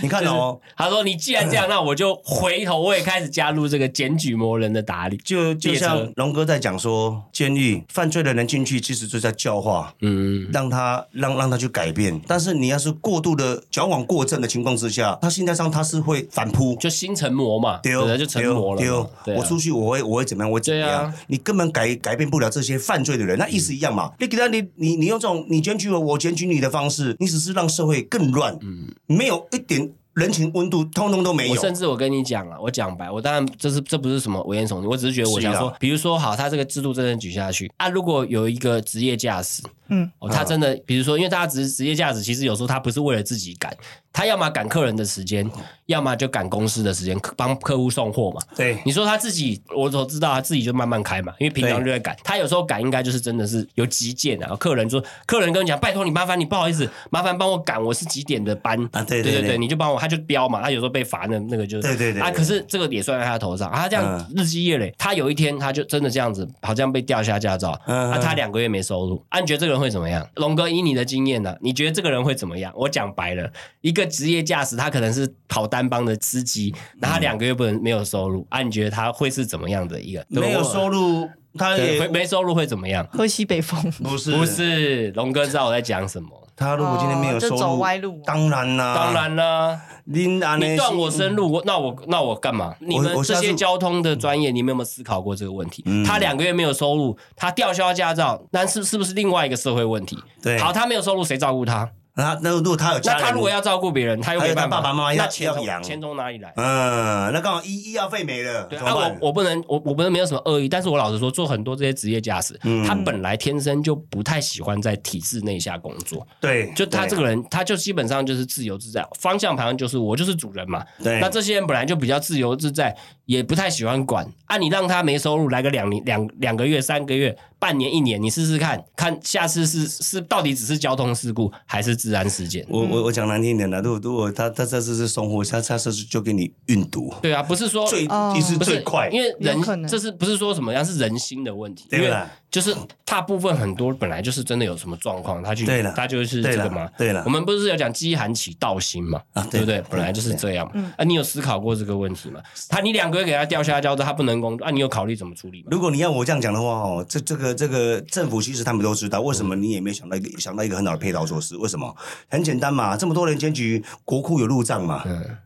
你看哦，他说你既然这样，那我就回头我也开始加入这个检举魔人的打理。就就像龙哥在讲说，监狱犯罪的人进去，其实就在教化，嗯，让他让让他去改变。但是你要是过度的矫枉过正的情况之下，他心态上他是会反扑。就心成魔嘛，对不对？就成魔了嘛。对啊我出去我会我会怎么样？我会怎么样？啊你根本改改变不了这些犯罪的人，那意思一样嘛？你给他你你你用这种你检举我，我检举你的方式，你只是让社会更乱，嗯没有一点人情温度，通通都没有。我甚至我跟你讲啊，我讲白，我当然这是这不是什么危言耸听，我只是觉得我想说啊，比如说好，他这个制度真的举下去啊，如果有一个职业驾驶，嗯，哦，他真的，比如说，因为大家职职业驾驶，其实有时候他不是为了自己赶，他要么赶客人的时间，要么就赶公司的时间，帮客户送货嘛。对。你说他自己，我所知道他自己就慢慢开嘛，因为平常就在赶。他有时候赶应该就是真的是有急件啊，客人说，客人跟你讲，拜托你麻烦你不好意思，麻烦帮我赶，我是几点的班。啊对对对对对，你就帮我，他就标嘛，他有时候被罚那那个就啊，对对对对可是这个也算在他头上。啊，他这样嗯。日积月累，他有一天他就真的这样子，好像被吊下驾照，嗯。啊，他两个月没收入，啊，你觉得这个人会怎么样？龙哥，以你的经验呢、你觉得这个人会怎么样？我讲白了，一个职业驾驶，他可能是跑单帮的司机，那他两个月不能没有收入，啊，你觉得他会是怎么样的一个？没有收入，他，也没收入会怎么样？喝西北风，不是不是，龙哥知道我在讲什么？他如果今天没有收入，走歪路当然啦，当，然啦，您安你断我生路，我那我那我干嘛？你们这些交通的专业，你们有没有思考过这个问题？嗯他两个月没有收入，他吊销驾照，那是是不是另外一个社会问题？对好，他没有收入，谁照顾他？那那如果他有家人，那他如果要照顾别人，他又没办法，爸爸妈妈要那钱养钱从哪里来？嗯，那刚好医医药费没了，对啊，我？我不能，我我不能没有什么恶意，但是我老实说，做很多这些职业驾驶，嗯他本来天生就不太喜欢在体制内下工作，对，就他这个人，他就基本上就是自由自在，方向盘就是我就是主人嘛。对，那这些人本来就比较自由自在，也不太喜欢管。啊，你让他没收入，来个两年、两两个月、三个月、半年、一年，你试试看，看下次是是到底只是交通事故还是治安事件？我我我讲难听一点的，如果如果他他这次是送货，他他这次就给你运毒，对啊，不是说最哦一是不是最快，因为人这是不是说什么样是人心的问题？因为对吧？就是大部分很多本来就是真的有什么状况，他去对了他就是这个嘛。对了我们不是有讲饥寒起盗心嘛，啊对不对对？本来就是这样嗯嘛。啊，你有思考过这个问题吗？他你两个月给他吊销交之后，他不能工作啊，你有考虑怎么处理吗？如果你要我这样讲的话哦，这这个这个政府其实他们都知道，为什么你也没有想到一个想到一个很好的配套措施？为什么？很简单嘛，这么多人检举，国库有入账嘛。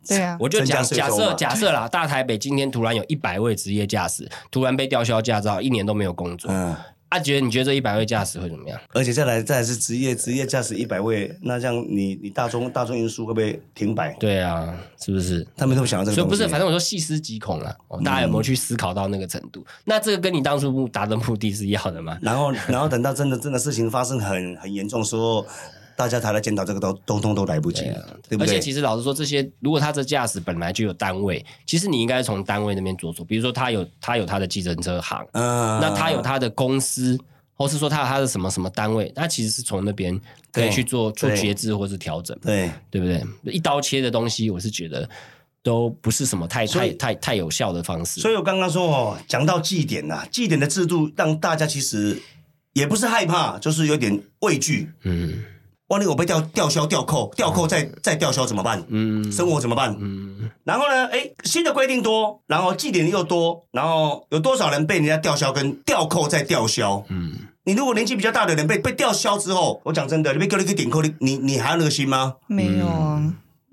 对啊，我就增加讲假设假设啦，大台北今天突然有一百位职业驾驶突然被吊销驾照，一年都没有工作，嗯，啊，觉得你觉得这一百位驾驶会怎么样？而且再来再来是职业职业驾驶一百位，那这样你你大众大众运输会不会停摆？对啊，是不是？他们都不想要这。所以不是，反正我说细思极恐了。哦，大家有没有去思考到那个程度？那这个跟你当初目达的目的是一样的吗？然后然后等到真的真的事情发生很很严重的时候，大家才来检讨这个都通通都来不及，对不对？而且其实老实说，这些如果他这驾驶本来就有单位，其实你应该从单位那边着手。比如说他有他有他的计程车行，嗯，那他有他的公司，或是说他有他的什么什么单位，那其实是从那边可以去做做对节制或是调整，对。对不对？一刀切的东西，我是觉得都不是什么太太太太有效的方式。所以我刚刚说哦，讲到祭典呐、祭典的制度让大家其实也不是害怕，就是有点畏惧。嗯万一我被吊吊销、吊扣、吊扣再再吊销怎么办？嗯生活怎么办？嗯，然后呢？哎，新的规定多，然后祭典又多，然后有多少人被人家吊销跟吊扣再吊销？嗯，你如果年纪比较大的人被被吊销之后，我讲真的，你被叫你去顶扣，你你你还有那个心吗？没有啊，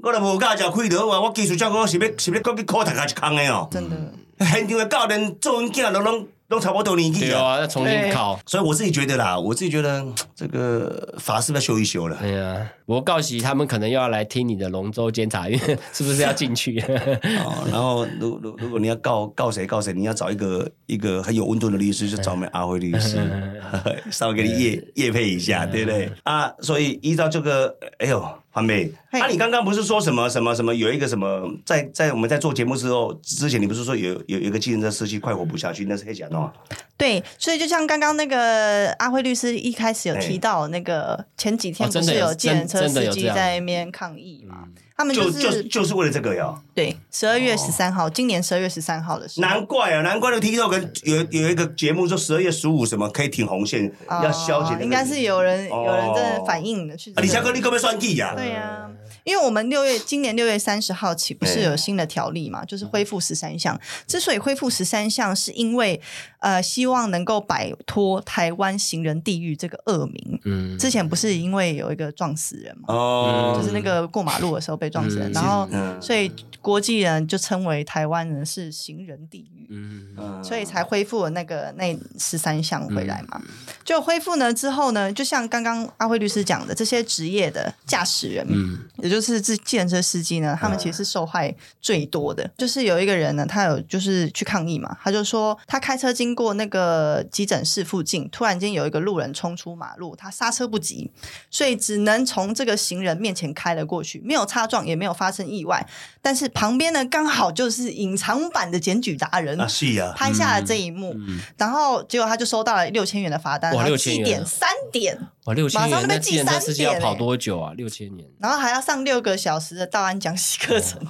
我都无教食开的，话我技术教我是要是要过去考大家一空的哦。真的。现场的教练做阮囝都拢拢差不多年纪啊。对啊，要重新考。所以我自己觉得啦，我自己觉得嗯这个法是不是要修一修了？对啊，我告喜他们可能又要来听你的龙舟监察院，*laughs* 是不是要进去？*laughs* 哦，然后如如如果你要告告谁告谁，你要找一个一个很有温度的律师，就找我们阿辉律师，*laughs* 稍微给你业业配一下，对不对？啊，所以依照这个，哎呦，环妹，那啊，你刚刚不是说什么什么什么有一个什么，在在我们在做节目之后之前，你不是说有有有一个计程车司机快活不下去，那是黑甲诺，对，所以就像刚刚那个阿辉律师一开始有提到，那个前几天不是有计程车司机在那边抗议嘛？嗯他们就是就就是为了这个呀。对十二月十三号，今年十二月十三号的时候，难怪啊，难怪那个 TikTok 有有一个节目说十二月十五什么可以停红线，哦要消解那个。应该是有人哦有人真的反映的去啊，这个。李强哥，你可不可以算计呀？对呀、因为我们六月今年六月三十号起不是哎有新的条例嘛，就是恢复十三项。之所以恢复十三项，是因为呃希望能够摆脱台湾行人地狱这个恶名。嗯，之前不是因为有一个撞死人嘛，哦，就是那个过马路的时候被撞死人，嗯然后嗯所以国际人就称为台湾人是行人地狱。嗯嗯所以才恢复了那个那十三项回来嘛。嗯就恢复呢之后呢，就像刚刚阿辉律师讲的，这些职业的驾驶人，嗯也就是这计程车司机呢，他们其实是受害最多的。就是有一个人呢，他有就是去抗议嘛，他就说他开车经过那个急诊室附近，突然间有一个路人冲出马路，他刹车不及，所以只能从这个行人面前开了过去，没有擦撞，也没有发生意外。但是旁边呢，刚好就是隐藏版的检举达人啊，是呀，拍下了这一幕，嗯然后结果他就收到了六千元的罚单，哇然后6000元记点三点，哇，六千元，马上就被那计程车记司机要跑多久啊？六千年，然后还要上六个小时的道安讲习课程，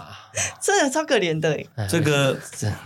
真 *laughs* 的超可怜的欸。这个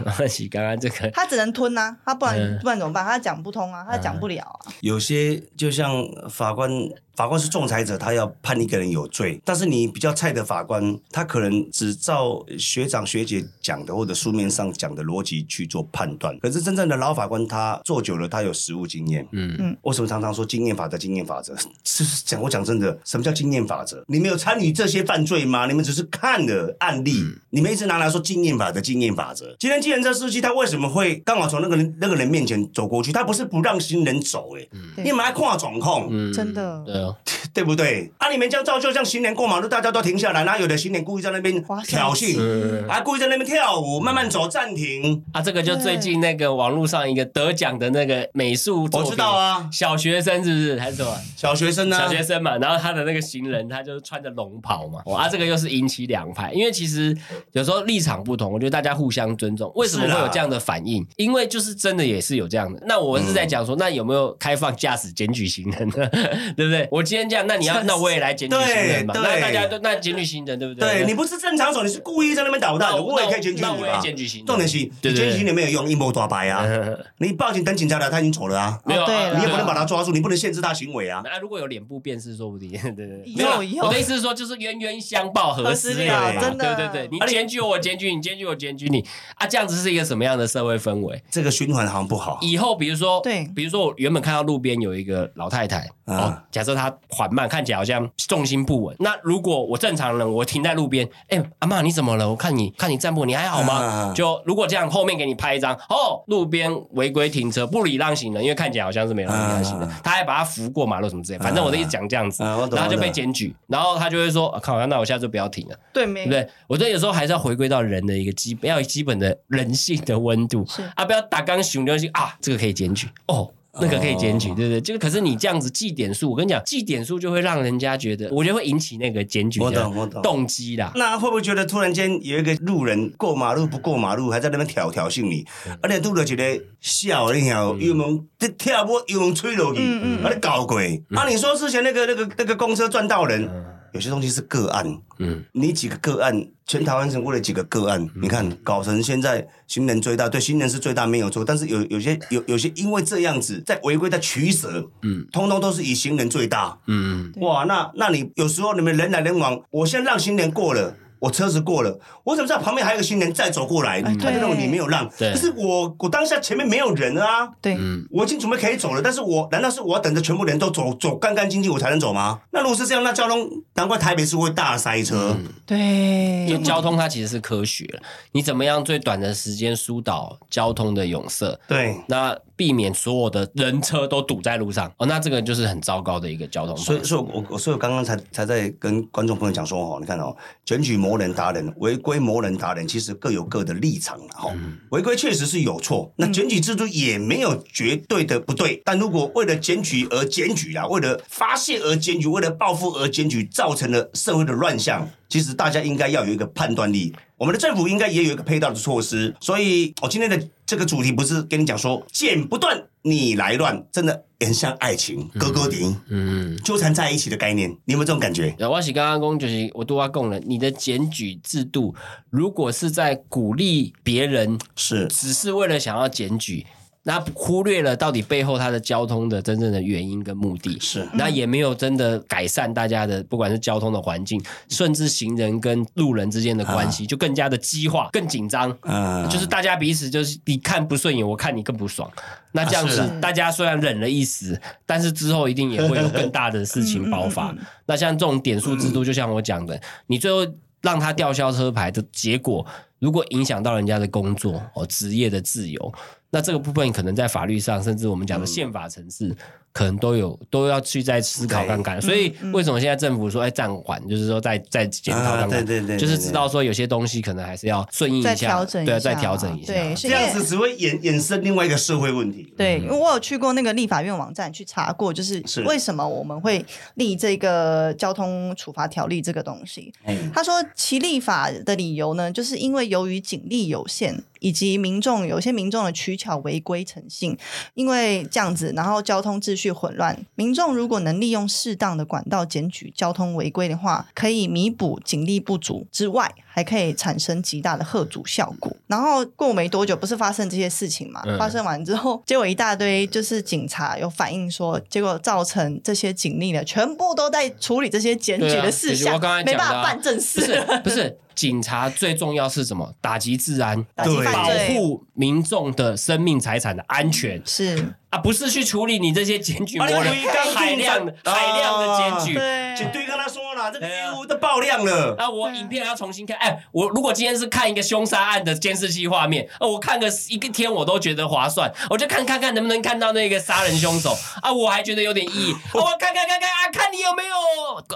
没关系刚刚这个，*laughs* 他只能吞啊，他不然、嗯不然怎么办？他讲不通啊，他讲不了啊。有些就像法官，法官是仲裁者，他要判一个人有罪，但是你比较菜的法官，他可能只照学长学姐讲的或者书面上讲的逻辑去做判断。可是真正的老法官，他做久了，他有实务经验。嗯嗯为什么常常说经验法则？经验法则是讲我讲真的，什么叫经验法则？你们有参与这些犯罪吗？你们只是看了案例，你们一直拿来说经验法则，经验法则。今天计程车司机他为什么会刚好从那个人那个人面前走过去？他不是不让行人走、欸，对你们还看状控，嗯，真的对哦，*laughs* 对不对？啊，你们这样造就像行人过马路，大家都停下来，然后有的行人故意在那边挑衅，嗯还故意在那边跳舞，慢慢走，暂停。啊，这个就最近那个网络上一个得奖的那个美术作品，我知道啊小学生是不是还是什么？小学生呢、小学生嘛，然后他的那个行人，他就穿着龙袍嘛，哇，啊，这个又是引起两派，因为其实有时候立场不同，我觉得大家互相尊重。为什么会有这样的反应？因为就是真的也是有这样的。那我是在讲说，那有没有开放驾驶检举行人呢？*laughs* 对不对？我今天这样样，那你要 *laughs* 那我也来检举行人嘛，对那大家都那检举行人对不对？对你不是正常手，你是故意在那边捣蛋的，我也可以检举那我也你嘛。检举行人重点是，检举行人没有用，一摸大白啊！*laughs* 你报警等警察来，他已经走了啊，没有啊，你也不能把他。抓住，你不能限制他行为啊。那如果有脸部辨识，说不定对对对。以没有啦后以后我的意思是说，就是冤冤相报何时了了？真的对对对，你检举我，我检举你，检举我，检举你啊，这样子是一个什么样的社会氛围？这个循环好像不好。以后比如说，对比如说我原本看到路边有一个老太太，啊哦，假设她缓慢，看起来好像重心不稳。那如果我正常人，我停在路边，哎，阿妈你怎么了？我看你看你站不稳，你还好吗？啊就如果这样，后面给你拍一张，哦，路边违规停车，不礼让行人，因为看起来好像是没有礼让行人，啊他还把他扶过马路什么之类，反正我的一直讲这样子，然后就被检举，然后他就会说，啊靠，那我下次不要停了。对没对不对？我觉得有时候还是要回归到人的一个基本，要有基本的人性的温度是啊，不要打刚熊东西啊，这个可以检举哦。那个可以检举，哦对不对？就可是你这样子记点数，我跟你讲，记点数就会让人家觉得，我觉得会引起那个检举的动机啦。那会不会觉得突然间有一个路人过马路不过马路，还在那边挑挑衅你，而且拄着一个笑你晓，油门这跳波油门吹落去，嗯嗯啊你搞鬼！啊，你说之前那个那个那个公车撞到人，有些东西是个案，嗯，你几个个案，全台湾省过了几个个案，你看搞成现在行人最大，对行人是最大没有错，但是有有些有有些因为这样子在违规在取舍，嗯，通通都是以行人最大，嗯，对哇，那那你有时候你们人来人往，我先让行人过了。我车子过了，我怎么知道旁边还有个行人再走过来？他就认为你没有让，对。可是我我当下前面没有人啊，对，嗯。我已经准备可以走了，但是我难道是我要等着全部人都走走干干净净我才能走吗？那如果是这样，那交通难怪台北市会大塞车。因为对，交通它其实是科学，你怎么样最短的时间疏导交通的拥塞，对，那避免所有的人车都堵在路上哦，那这个就是很糟糕的一个交通。所以，所以我我所以我刚刚才才在跟观众朋友讲说哦，你看哦，检举魔人达人、违规魔人达人，其实各有各的立场了哈。违规确实是有错，那检举制度也没有绝对的不对。但如果为了检举而检举啊，为了发泄而检举，为了报复而检举，造成了社会的乱象，其实大家应该要有一个判断力。我们的政府应该也有一个配套的措施。所以，我今天的这个主题不是跟你讲说剪不断你来乱，真的很像爱情，哥哥顶。嗯，纠缠在一起的概念，你有没有这种感觉？我是刚刚公，就是我都要讲了，你的检举制度如果是在鼓励别人，是只是为了想要检举。那忽略了到底背后它的交通的真正的原因跟目的，是那也没有真的改善大家的不管是交通的环境，甚至行人跟路人之间的关系，就更加的激化、更紧张。嗯就是大家彼此就是你看不顺眼，我看你更不爽。那这样子大家虽然忍了一时，但是之后一定也会有更大的事情爆发。*laughs* 那像这种点数制度，就像我讲的，你最后让他吊销车牌的结果，如果影响到人家的工作哦、职业的自由，那这个部分可能在法律上，甚至我们讲的宪法层次，可能都有都要去再思考看看。所以为什么现在政府说哎暂缓，就是说再再检讨看看，啊对对对对就是知道说有些东西可能还是要顺应一再下，调整一下，对，再调整一下。对，这样子只会衍衍生另外一个社会问题。对，因为我有去过那个立法院网站去查过，就是是为什么我们会立这个交通处罚条例这个东西。哎，他说，其立法的理由呢，就是因为由于警力有限，以及民众有些民众的取巧违规诚信，因为这样子，然后交通秩序混乱，民众如果能利用适当的管道检举交通违规的话，可以弥补警力不足之外，还可以产生极大的贺阻效果。然后过没多久，不是发生这些事情嘛？嗯发生完之后，结果一大堆就是警察有反映说，结果造成这些警力的，全部都在处理这些检举的事项，就是我刚才没办法办正不事。是不是，警察最重要是什么？打击治安，对保护民众的生命财产的安全是，啊，不是去处理你这些检举啊魔人你违干海量的海量的检举。对，就对跟他说了，这个对啊业务都爆亮了。啊，我影片要重新看。哎，我如果今天是看一个凶杀案的监视器画面，哦，我看个一个天我都觉得划算，我就看看看能不能看到那个杀人凶手 *laughs* 啊，我还觉得有点意义。哦我看看看看啊，看你有没有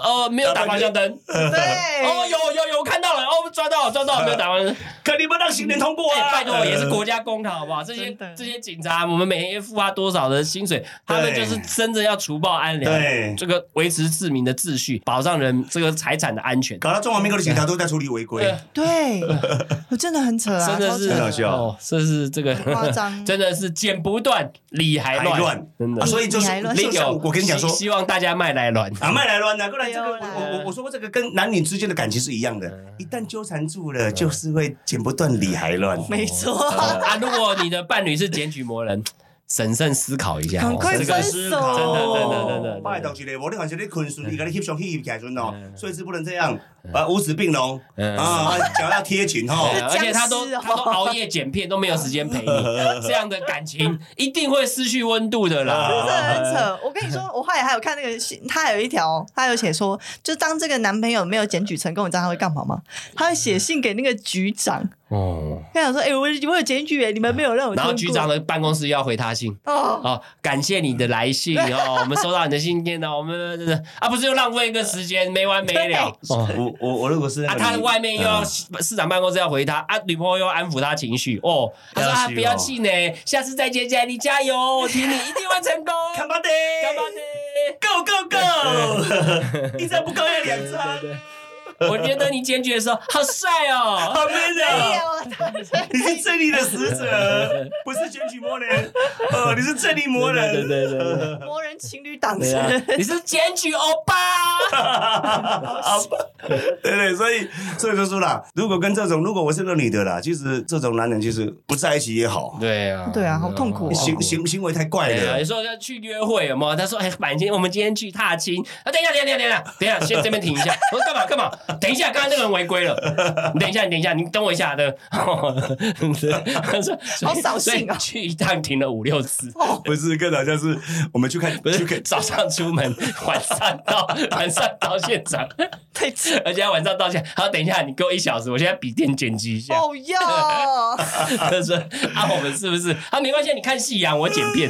呃没有打方向灯。对，哦，有有有，我看到了，哦，抓到了抓到了，没有打方向灯。可你们让行人通过哎，啊！拜托，也是国家公堂，好不好？这些这些警察，我们每天付他多多少的薪水，他们就是真的要除暴安良，对这个维持市民的秩序，保障人这个财产的安全。搞到中华民国的警察都在处理违规。对，我 *laughs* 真的很扯啊，真的是很好笑哦，这是这个夸张 *laughs* 真的是剪不断，理还乱，真的啊，。所以就是你还乱就像我跟你讲说希，望大家卖来乱。啊，卖来乱呐，*laughs* 过来这个，我我我说过这个跟男女之间的感情是一样的，一旦纠缠住了，就是会剪不断理还乱。没错，啊，如果你的伴侣是检举魔人，审慎思考一下，很快思手，考真的真的真的拜托一个，无你还是你困顺，伊甲你翕相翕起来阵哦，睡姿不能这样，啊，五指并拢，嗯啊，脚要贴紧吼。*laughs* 对。而且他都他都熬夜剪片，都没有时间陪你，*laughs* 这样的感情一定会失去温度的真的。很扯。我跟你说，我后来还有看那个信，他还有一条，他有写说，就当这个男朋友没有检举成功，你知道他会干嘛吗？他会写信给那个局长，哦，他想说，哎、我我有检举哎，你们没有让我。然后局长的办公室要回他信。哦，哦，感谢你的来信 *laughs* 哦，我们收到你的信件哦，我们啊不是又浪费一个时间没完没了哦。我我我如果是那啊，他外面又要嗯市长办公室要回他啊，女朋友又要安抚他情绪哦。他说啊，不要气馁，下次再见，见你加油，*laughs* 我挺你，一定会成功。看吧的，干嘛呢？，Go Go Go，一张不够要两张，*laughs* 我觉得你检举的时候好帅哦。好！有，他你是正义的使者，*laughs* 不是检举魔人，哦，你是正义魔人。对对对对。魔人情侣档你是检举欧巴。*laughs* 对对，所以所以就说啦，如果跟这种，如果我是个女的啦，其实这种男人其实不在一起也好，对啊，对啊好痛苦哦行行行为太怪了有。时候要去约会，有没有？他说：“哎，板今我们今天去踏青。”啊，等一下，等一下，等一下，等一下，先这边停一下。我说干嘛干嘛？*laughs* 等一下，刚刚那个人违规了。你 *laughs* 等一下，你等一下，你等我一下的。他说：“ *laughs* 好扫兴啊去一趟停了五六次。不是，更好像是我们去看不是去看早上出门，晚上到晚上到现场，太扯。而且他晚上到现场，他说等一下，你给我一小时，我现在笔电剪辑一下。哦哟，他说啊，我们是不是？啊，没关系，你看夕阳，我剪片。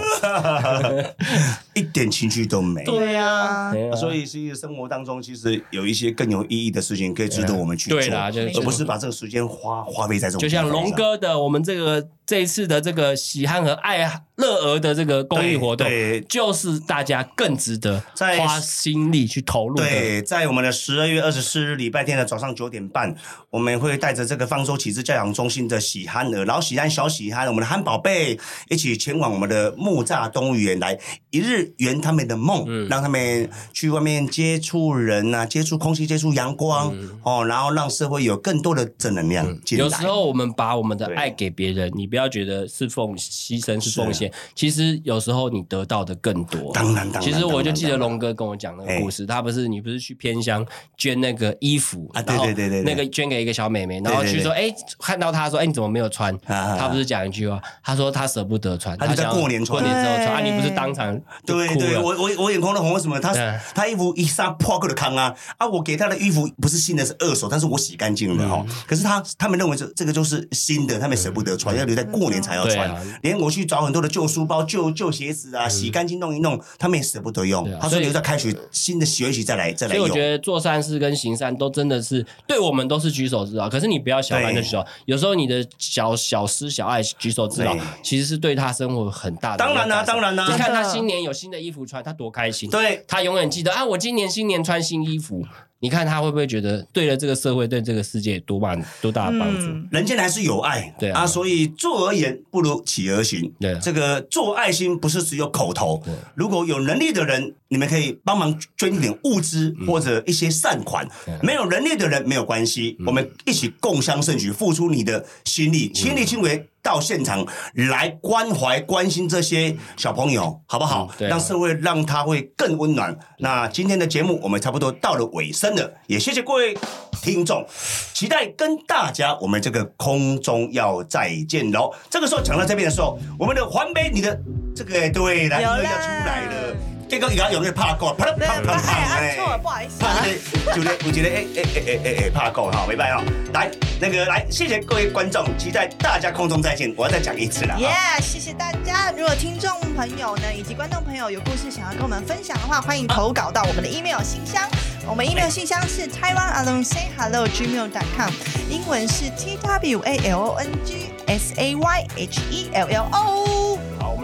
一点情绪都没。对呀，对啊所以，其实生活当中其实有一些更有意义的事情可以值得我们去做，对啦就是而不是把这个时间花花费在这种就像龙哥的我们这个这一次的这个喜憨和爱乐儿的这个公益活动就是大家更值得在花心力去投入的。对，在我们的十二月二十四日礼拜天的早上九点半，我们会带着这个方舟启智教养中心的喜憨儿、老喜憨、小喜憨，我们的憨宝贝，一起前往我们的木栅动物园来一日圆他们的梦，嗯。让他们去外面接触人啊，接触空气，接触阳光、哦，然后让社会有更多的正能量有时候我们把我们的爱给别人，你不要觉得是奉牺牲是奉献，其实有时候你得到的更多。当然，当然，其实我就记得龙哥跟我讲那个故事，他不是你不是去偏乡捐那个衣服啊对对对对对那个捐给一个小妹妹，然后去说，哎，看到她说，哎，你怎么没有穿？啊他不是讲一句话，他说他舍不得穿，他就在想过年穿过年之后穿啊，你不是当场就对对，我我我眼眶都红，为什么？他对他衣服一杀破过的康啊啊！我给他的衣服不是新的，是二手，但是我洗干净了哈、嗯可是他他们认为这这个就是新的，他们舍不得穿，要留在过年才要穿。啊连我去找很多的旧书包、旧旧鞋子啊，洗干净弄一弄，他们也舍不得用他说留在开学新的学习再来再来用。所以我觉得做善事跟行善都真的是对我们都是举手之劳，可是你不要小看这对举手，有时候你的小小施小爱举手之劳，其实是对他生活很大的当然啦、当然啦、你看他新年有新的衣服穿，他多开心。对，他永远记得啊，我今年新年穿新衣服。你看他会不会觉得对了这个社会、对这个世界多大多大的帮助？嗯，人间还是有爱，对啊所以做而言不如起而行。对啊这个做爱心不是只有口头，如果有能力的人，你们可以帮忙捐一点物资嗯或者一些善款。啊没有能力的人没有关系，嗯我们一起共襄盛举，付出你的心力，亲力亲为。到现场来关怀、关心这些小朋友，好不好？嗯对啊让社会让他会更温暖。那今天的节目我们差不多到了尾声了，也谢谢各位听众，期待跟大家我们这个空中要再见喽。这个时候讲到这边的时候，我们的环杯，你的这个对来有啦要出来了，这个伊个有那个怕够，*laughs* 啪啦对，啪啪啪哎，按错了，不好意思啊怕。这个，就咧有一个诶诶诶诶诶诶怕够哈，没办法，来那个来，谢谢各位观众，期待大家空中再见，我要再讲一次了耶哈。谢谢大家！如果听众朋友呢，以及观众朋友有故事想要跟我们分享的话，欢迎投稿到我们的 email 信箱。我们 email 信箱是 Taiwan Alone Say Hello gmail.com，英文是 T W A L O N G S A Y H E L L O。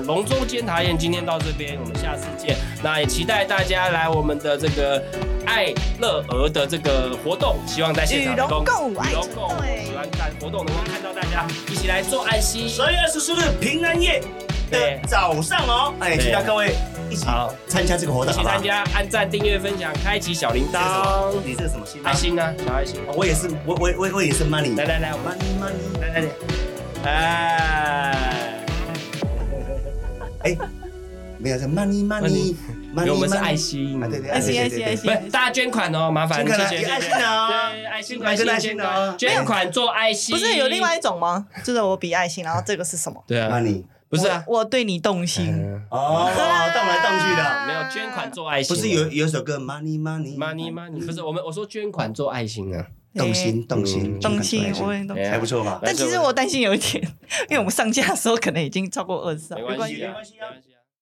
龙舟监察宴今天到这边，我们下次见。那也期待大家来我们的这个爱乐鹅的这个活动，希望在现场能够与龙共舞爱与龙共舞成对喜欢看活动能够看到大家一起来做爱心。十二月二十四日平安夜对的早上哦，哎，也期待各位一起好参加这个活动，一起参？加，按赞、订阅、分享，开启小铃铛。你这是什么心？爱心呢？小爱心。哦，我也是，我我我我也是 money，来来来，我们 money money，来来来，哎，哎，没有是 money money 因为我们是 money 爱心。啊，对对，爱心爱心爱心不是，大家捐款哦，麻烦捐款啊谢谢有爱心啊对，爱心捐款跟爱心捐啊捐款做爱心，不是有另外一种吗？*laughs* 就是我比爱心，然后这个是什么？对啊，money，不是啊，我我对你动心。嗯。哦，动来动去的，没有捐款做爱心，不是有有一首歌 money money money money，不是我们我说捐款做爱心啊，动心动心嗯动心，我也动心。哎呀还不错吧？但其实我担心有一点，*laughs* 因为我们上架的时候可能已经超过二十了，没关系啊，没关系啊没关系啊。